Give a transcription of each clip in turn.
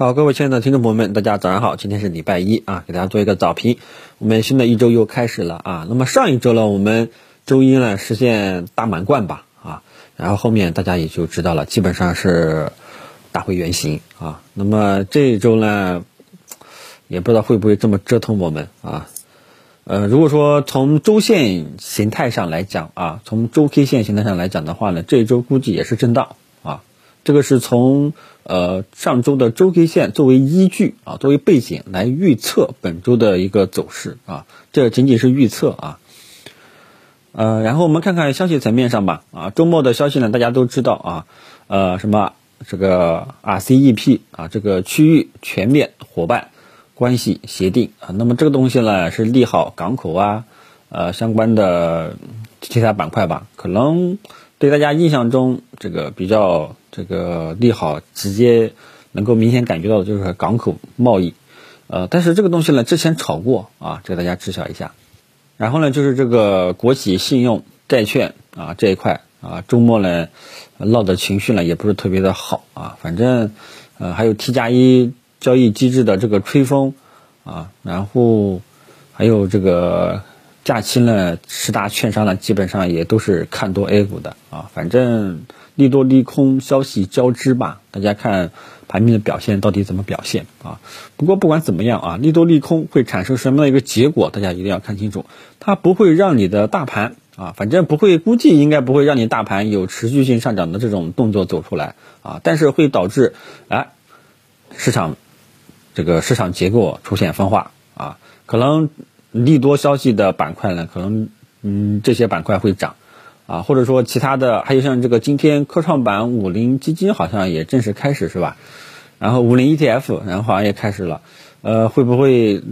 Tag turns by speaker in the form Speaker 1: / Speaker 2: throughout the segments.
Speaker 1: 好，各位亲爱的听众朋友们，大家早上好，今天是礼拜一啊，给大家做一个早评。我们新的一周又开始了啊。那么上一周呢，我们周一呢实现大满贯吧啊，然后后面大家也就知道了，基本上是打回原形啊。那么这一周呢，也不知道会不会这么折腾我们啊。呃，如果说从周线形态上来讲啊，从周 K 线形态上来讲的话呢，这一周估计也是震荡。这个是从呃上周的周 K 线作为依据啊，作为背景来预测本周的一个走势啊，这仅仅是预测啊。呃，然后我们看看消息层面上吧啊，周末的消息呢，大家都知道啊，呃，什么这个 RCEP 啊，这个区域全面伙伴关系协定啊，那么这个东西呢是利好港口啊，呃相关的其他板块吧，可能对大家印象中这个比较。这个利好直接能够明显感觉到的就是港口贸易，呃，但是这个东西呢之前炒过啊，这个大家知晓一下。然后呢就是这个国企信用债券啊这一块啊，周末呢闹的情绪呢也不是特别的好啊，反正呃还有 T 加一交易机制的这个吹风啊，然后还有这个假期呢十大券商呢基本上也都是看多 A 股的啊，反正。利多利空消息交织吧，大家看盘面的表现到底怎么表现啊？不过不管怎么样啊，利多利空会产生什么样的一个结果，大家一定要看清楚。它不会让你的大盘啊，反正不会，估计应该不会让你大盘有持续性上涨的这种动作走出来啊。但是会导致哎市场这个市场结构出现分化啊，可能利多消息的板块呢，可能嗯这些板块会涨。啊，或者说其他的，还有像这个今天科创板五零基金好像也正式开始是吧？然后五零 ETF，然后好像也开始了，呃，会不会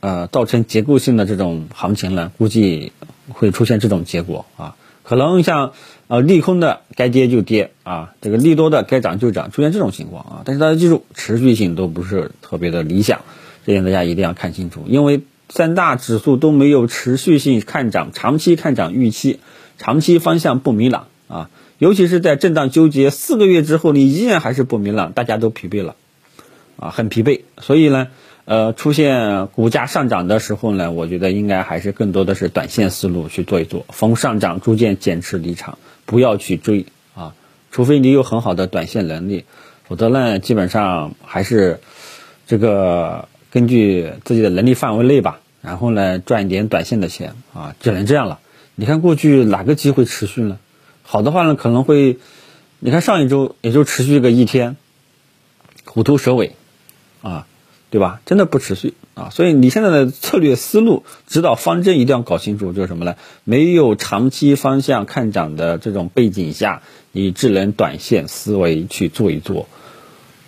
Speaker 1: 呃造成结构性的这种行情呢？估计会出现这种结果啊，可能像呃利空的该跌就跌啊，这个利多的该涨就涨，出现这种情况啊。但是大家记住，持续性都不是特别的理想，这点大家一定要看清楚，因为三大指数都没有持续性看涨、长期看涨预期。长期方向不明朗啊，尤其是在震荡纠结四个月之后，你依然还是不明朗，大家都疲惫了，啊，很疲惫。所以呢，呃，出现股价上涨的时候呢，我觉得应该还是更多的是短线思路去做一做，逢上涨逐渐减持离场，不要去追啊，除非你有很好的短线能力，否则呢，基本上还是这个根据自己的能力范围内吧，然后呢，赚一点短线的钱啊，只能这样了。你看过去哪个机会持续呢？好的话呢，可能会，你看上一周也就持续个一天，虎头蛇尾，啊，对吧？真的不持续啊，所以你现在的策略思路、指导方针一定要搞清楚，就是什么呢？没有长期方向看涨的这种背景下，你只能短线思维去做一做，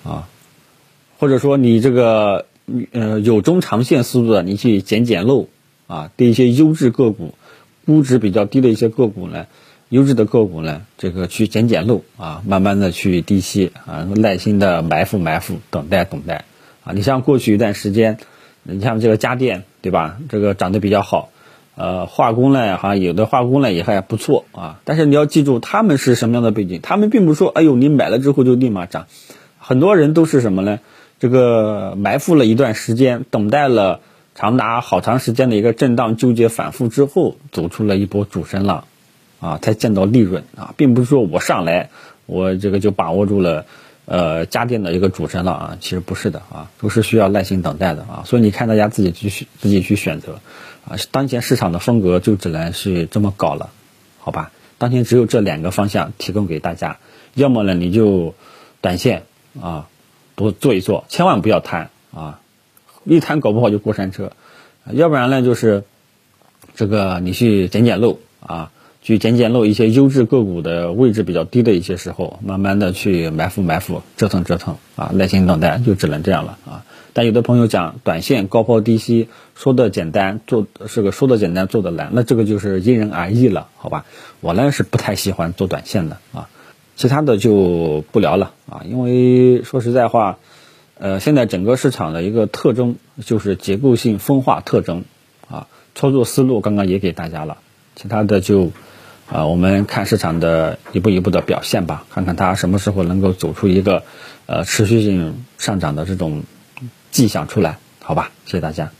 Speaker 1: 啊，或者说你这个呃有中长线思路的，你去捡捡漏啊，对一些优质个股。估值比较低的一些个股呢，优质的个股呢，这个去捡捡漏啊，慢慢的去低吸啊，耐心的埋伏埋伏，等待等待啊。你像过去一段时间，你像这个家电对吧，这个涨得比较好，呃，化工呢，好像有的化工呢也还不错啊。但是你要记住，他们是什么样的背景？他们并不是说，哎呦，你买了之后就立马涨，很多人都是什么呢？这个埋伏了一段时间，等待了。长达好长时间的一个震荡纠结反复之后，走出了一波主升浪，啊，才见到利润啊，并不是说我上来我这个就把握住了，呃，家电的一个主升浪啊，其实不是的啊，都是需要耐心等待的啊，所以你看大家自己去选，自己去选择，啊，当前市场的风格就只能是这么搞了，好吧？当前只有这两个方向提供给大家，要么呢你就短线啊，多做一做，千万不要贪啊。一贪搞不好就过山车，要不然呢就是这个你去捡捡漏啊，去捡捡漏一些优质个股的位置比较低的一些时候，慢慢的去埋伏埋伏，折腾折腾啊，耐心等待就只能这样了啊。但有的朋友讲短线高抛低吸，说的简单做是个说的简单做的难，那这个就是因人而异了，好吧？我呢是不太喜欢做短线的啊，其他的就不聊了啊，因为说实在话。呃，现在整个市场的一个特征就是结构性分化特征，啊，操作思路刚刚也给大家了，其他的就，啊，我们看市场的一步一步的表现吧，看看它什么时候能够走出一个，呃持续性上涨的这种迹象出来，好吧？谢谢大家。